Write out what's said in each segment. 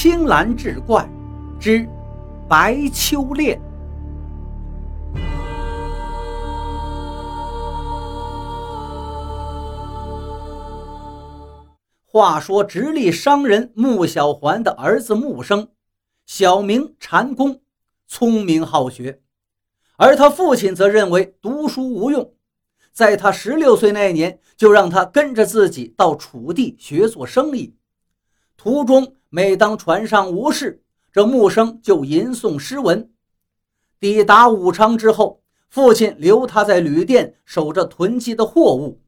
青蓝志怪之白秋恋。话说，直隶商人穆小环的儿子穆生，小名禅公，聪明好学，而他父亲则认为读书无用，在他十六岁那年，就让他跟着自己到楚地学做生意。途中，每当船上无事，这木生就吟诵诗文。抵达武昌之后，父亲留他在旅店守着囤积的货物，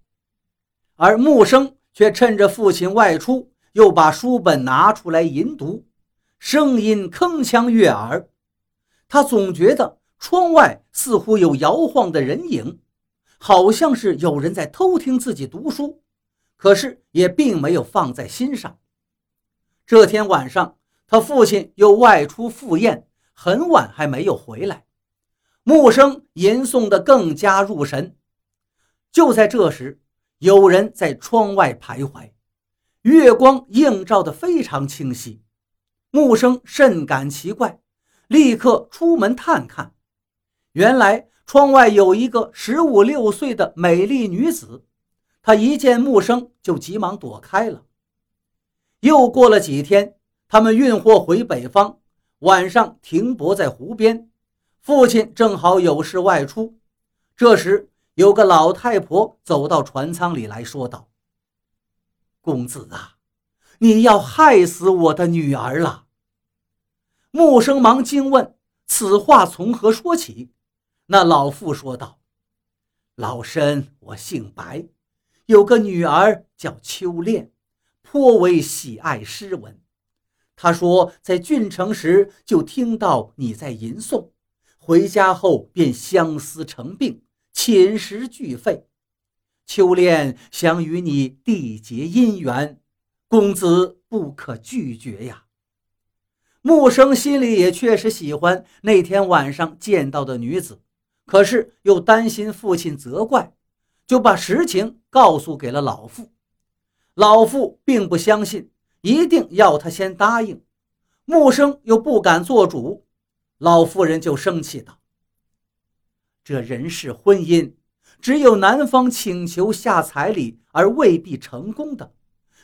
而木生。却趁着父亲外出，又把书本拿出来吟读，声音铿锵悦耳。他总觉得窗外似乎有摇晃的人影，好像是有人在偷听自己读书，可是也并没有放在心上。这天晚上，他父亲又外出赴宴，很晚还没有回来。木生吟诵得更加入神。就在这时，有人在窗外徘徊，月光映照得非常清晰。木生甚感奇怪，立刻出门探看。原来窗外有一个十五六岁的美丽女子，她一见木生就急忙躲开了。又过了几天，他们运货回北方，晚上停泊在湖边。父亲正好有事外出，这时。有个老太婆走到船舱里来说道：“公子啊，你要害死我的女儿了。”木生忙惊问：“此话从何说起？”那老妇说道：“老身我姓白，有个女儿叫秋恋，颇为喜爱诗文。他说在郡城时就听到你在吟诵，回家后便相思成病。”寝食俱废，秋恋想与你缔结姻缘，公子不可拒绝呀。木生心里也确实喜欢那天晚上见到的女子，可是又担心父亲责怪，就把实情告诉给了老妇。老妇并不相信，一定要他先答应。木生又不敢做主，老妇人就生气道。这人事婚姻，只有男方请求下彩礼而未必成功的。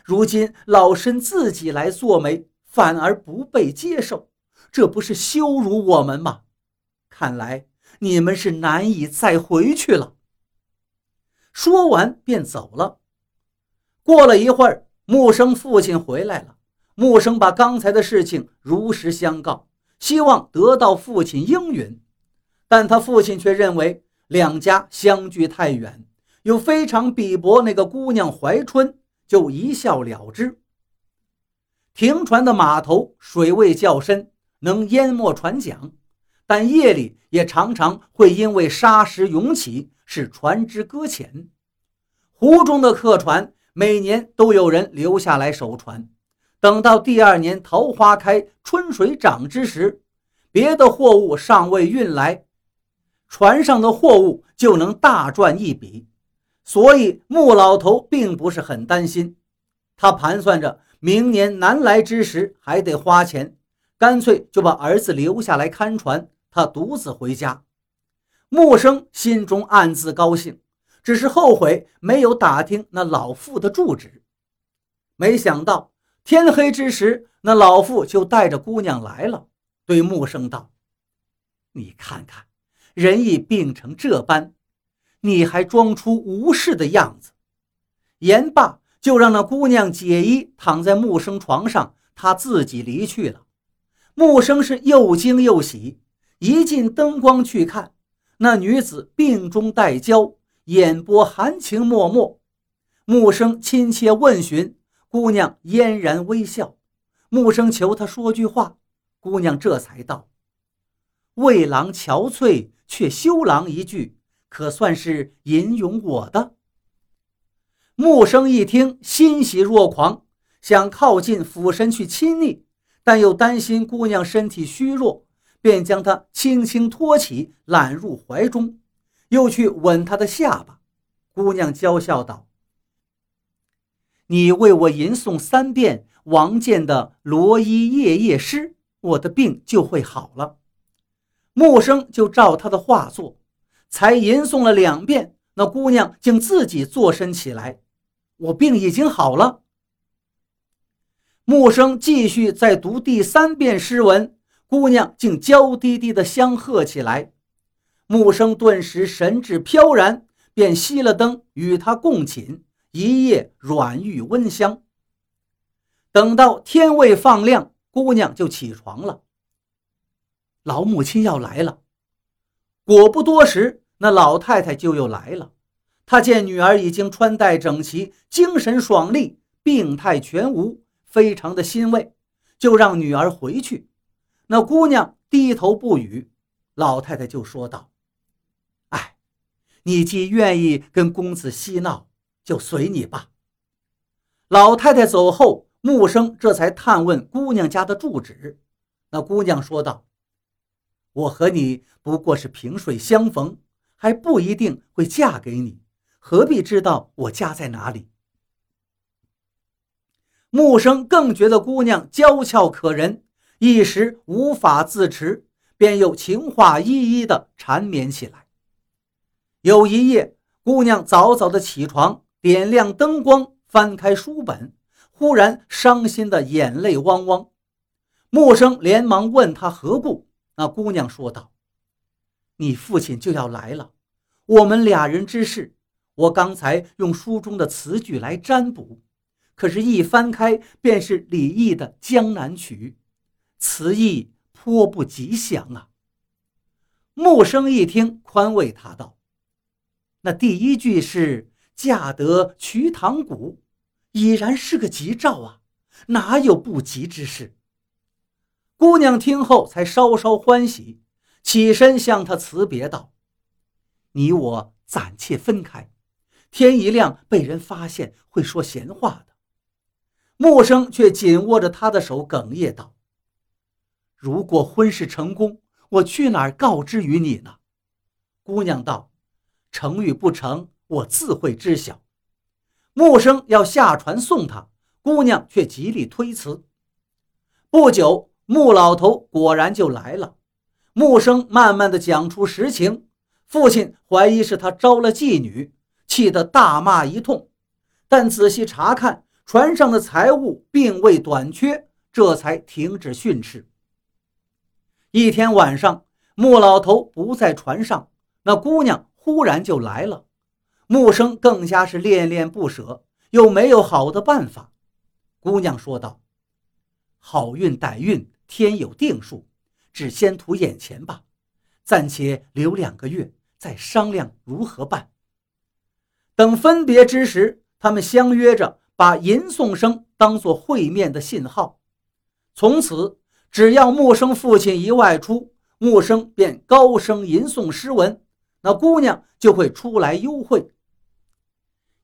如今老身自己来做媒，反而不被接受，这不是羞辱我们吗？看来你们是难以再回去了。说完便走了。过了一会儿，木生父亲回来了。木生把刚才的事情如实相告，希望得到父亲应允。但他父亲却认为两家相距太远，又非常鄙薄那个姑娘怀春，就一笑了之。停船的码头水位较深，能淹没船桨，但夜里也常常会因为沙石涌起，使船只搁浅。湖中的客船每年都有人留下来守船，等到第二年桃花开、春水涨之时，别的货物尚未运来。船上的货物就能大赚一笔，所以穆老头并不是很担心。他盘算着明年难来之时还得花钱，干脆就把儿子留下来看船，他独自回家。穆生心中暗自高兴，只是后悔没有打听那老妇的住址。没想到天黑之时，那老妇就带着姑娘来了，对木生道：“你看看。”人已病成这般，你还装出无事的样子。言罢，就让那姑娘解衣，躺在木生床上，他自己离去了。木生是又惊又喜，一进灯光去看，那女子病中带娇，眼波含情脉脉。木生亲切问询，姑娘嫣然微笑。木生求她说句话，姑娘这才道：“为郎憔悴。”却羞郎一句，可算是吟咏我的。木生一听，欣喜若狂，想靠近俯身去亲昵，但又担心姑娘身体虚弱，便将她轻轻托起，揽入怀中，又去吻她的下巴。姑娘娇笑道：“你为我吟诵三遍，王建的罗衣夜夜诗，我的病就会好了。木生就照他的话做，才吟诵了两遍，那姑娘竟自己坐身起来。我病已经好了。木生继续再读第三遍诗文，姑娘竟娇滴滴地相和起来。木生顿时神志飘然，便熄了灯，与他共寝，一夜软玉温香。等到天未放亮，姑娘就起床了。老母亲要来了。果不多时，那老太太就又来了。她见女儿已经穿戴整齐，精神爽利，病态全无，非常的欣慰，就让女儿回去。那姑娘低头不语。老太太就说道：“，你既愿意跟公子嬉闹，就随你吧。”老太太走后。木生这才探问姑娘家的住址，那姑娘说道：“我和你不过是萍水相逢，还不一定会嫁给你，何必知道我家在哪里？”木生更觉得姑娘娇俏可人，一时无法自持，便又情话一一的缠绵起来。有一夜，姑娘早早的起床，点亮灯光，翻开书本。忽然伤心的眼泪汪汪，木生连忙问他何故。那姑娘说道：“你父亲就要来了，我们俩人之事，我刚才用书中的词句来占卜，可是，一翻开便是李益的《江南曲》，词意颇不吉祥啊。”木生一听，宽慰他道：“那第一句是‘嫁得瞿塘古’。”已然是个吉兆啊，哪有不吉之事？姑娘听后才稍稍欢喜，起身向他辞别道：“你我暂且分开，天一亮被人发现会说闲话的。”木生却紧握着她的手，哽咽道：“如果婚事成功，我去哪儿告知于你呢？”姑娘道：“成与不成，我自会知晓。”木生要下船送他，姑娘却极力推辞。不久，穆老头果然就来了。木生慢慢的讲出实情，父亲怀疑是他招了妓女，气得大骂一通。但仔细查看，船上的财物并未短缺，这才停止训斥。一天晚上，穆老头不在船上，那姑娘忽然就来了。木生更加是恋恋不舍，又没有好的办法。姑娘说道：“好运歹运，天有定数，只先图眼前吧，暂且留两个月，再商量如何办。”等分别之时，他们相约着把吟诵声当作会面的信号。从此，只要木生父亲一外出，木生便高声吟诵诗文，那姑娘就会出来幽会。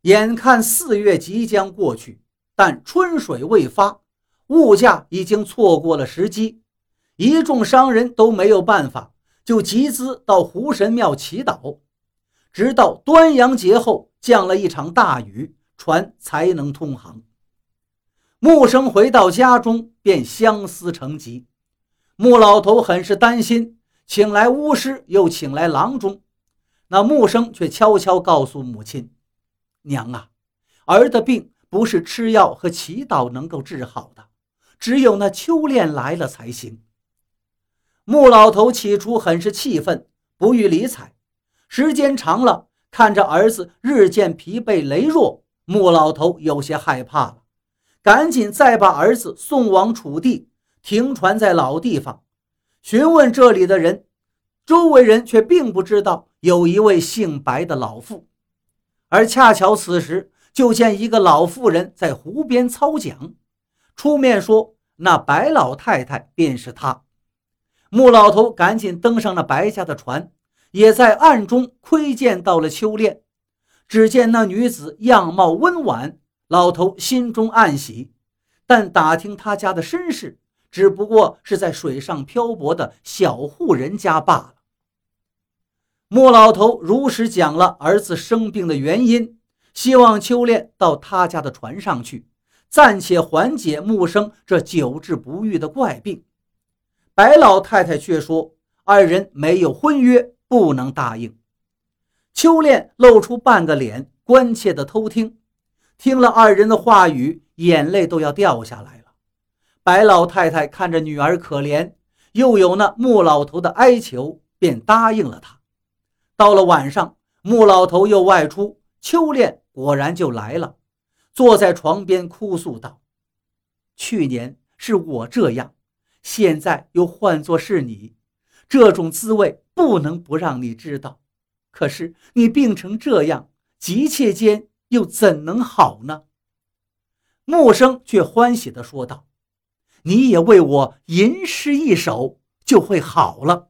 眼看四月即将过去，但春水未发，物价已经错过了时机。一众商人都没有办法，就集资到湖神庙祈祷。直到端阳节后降了一场大雨，船才能通航。木生回到家中，便相思成疾。穆老头很是担心，请来巫师，又请来郎中。那木生却悄悄告诉母亲。娘啊，儿的病不是吃药和祈祷能够治好的，只有那秋恋来了才行。穆老头起初很是气愤，不予理睬。时间长了，看着儿子日渐疲惫羸弱，穆老头有些害怕了，赶紧再把儿子送往楚地，停船在老地方，询问这里的人。周围人却并不知道有一位姓白的老妇。而恰巧此时，就见一个老妇人在湖边操桨，出面说：“那白老太太便是她。”穆老头赶紧登上了白家的船，也在暗中窥见到了秋恋。只见那女子样貌温婉，老头心中暗喜，但打听她家的身世，只不过是在水上漂泊的小户人家罢了。穆老头如实讲了儿子生病的原因，希望秋恋到他家的船上去，暂且缓解木生这久治不愈的怪病。白老太太却说，二人没有婚约，不能答应。秋恋露出半个脸，关切地偷听，听了二人的话语，眼泪都要掉下来。白老太太看着女儿可怜，又有那穆老头的哀求，便答应了他。到了晚上，穆老头又外出，秋恋果然就来了，坐在床边哭诉道：“去年是我这样，现在又换作是你，这种滋味不能不让你知道。”可是你病成这样，急切间又怎能好呢？木生却欢喜地说道：“你也为我吟诗一首，就会好了。”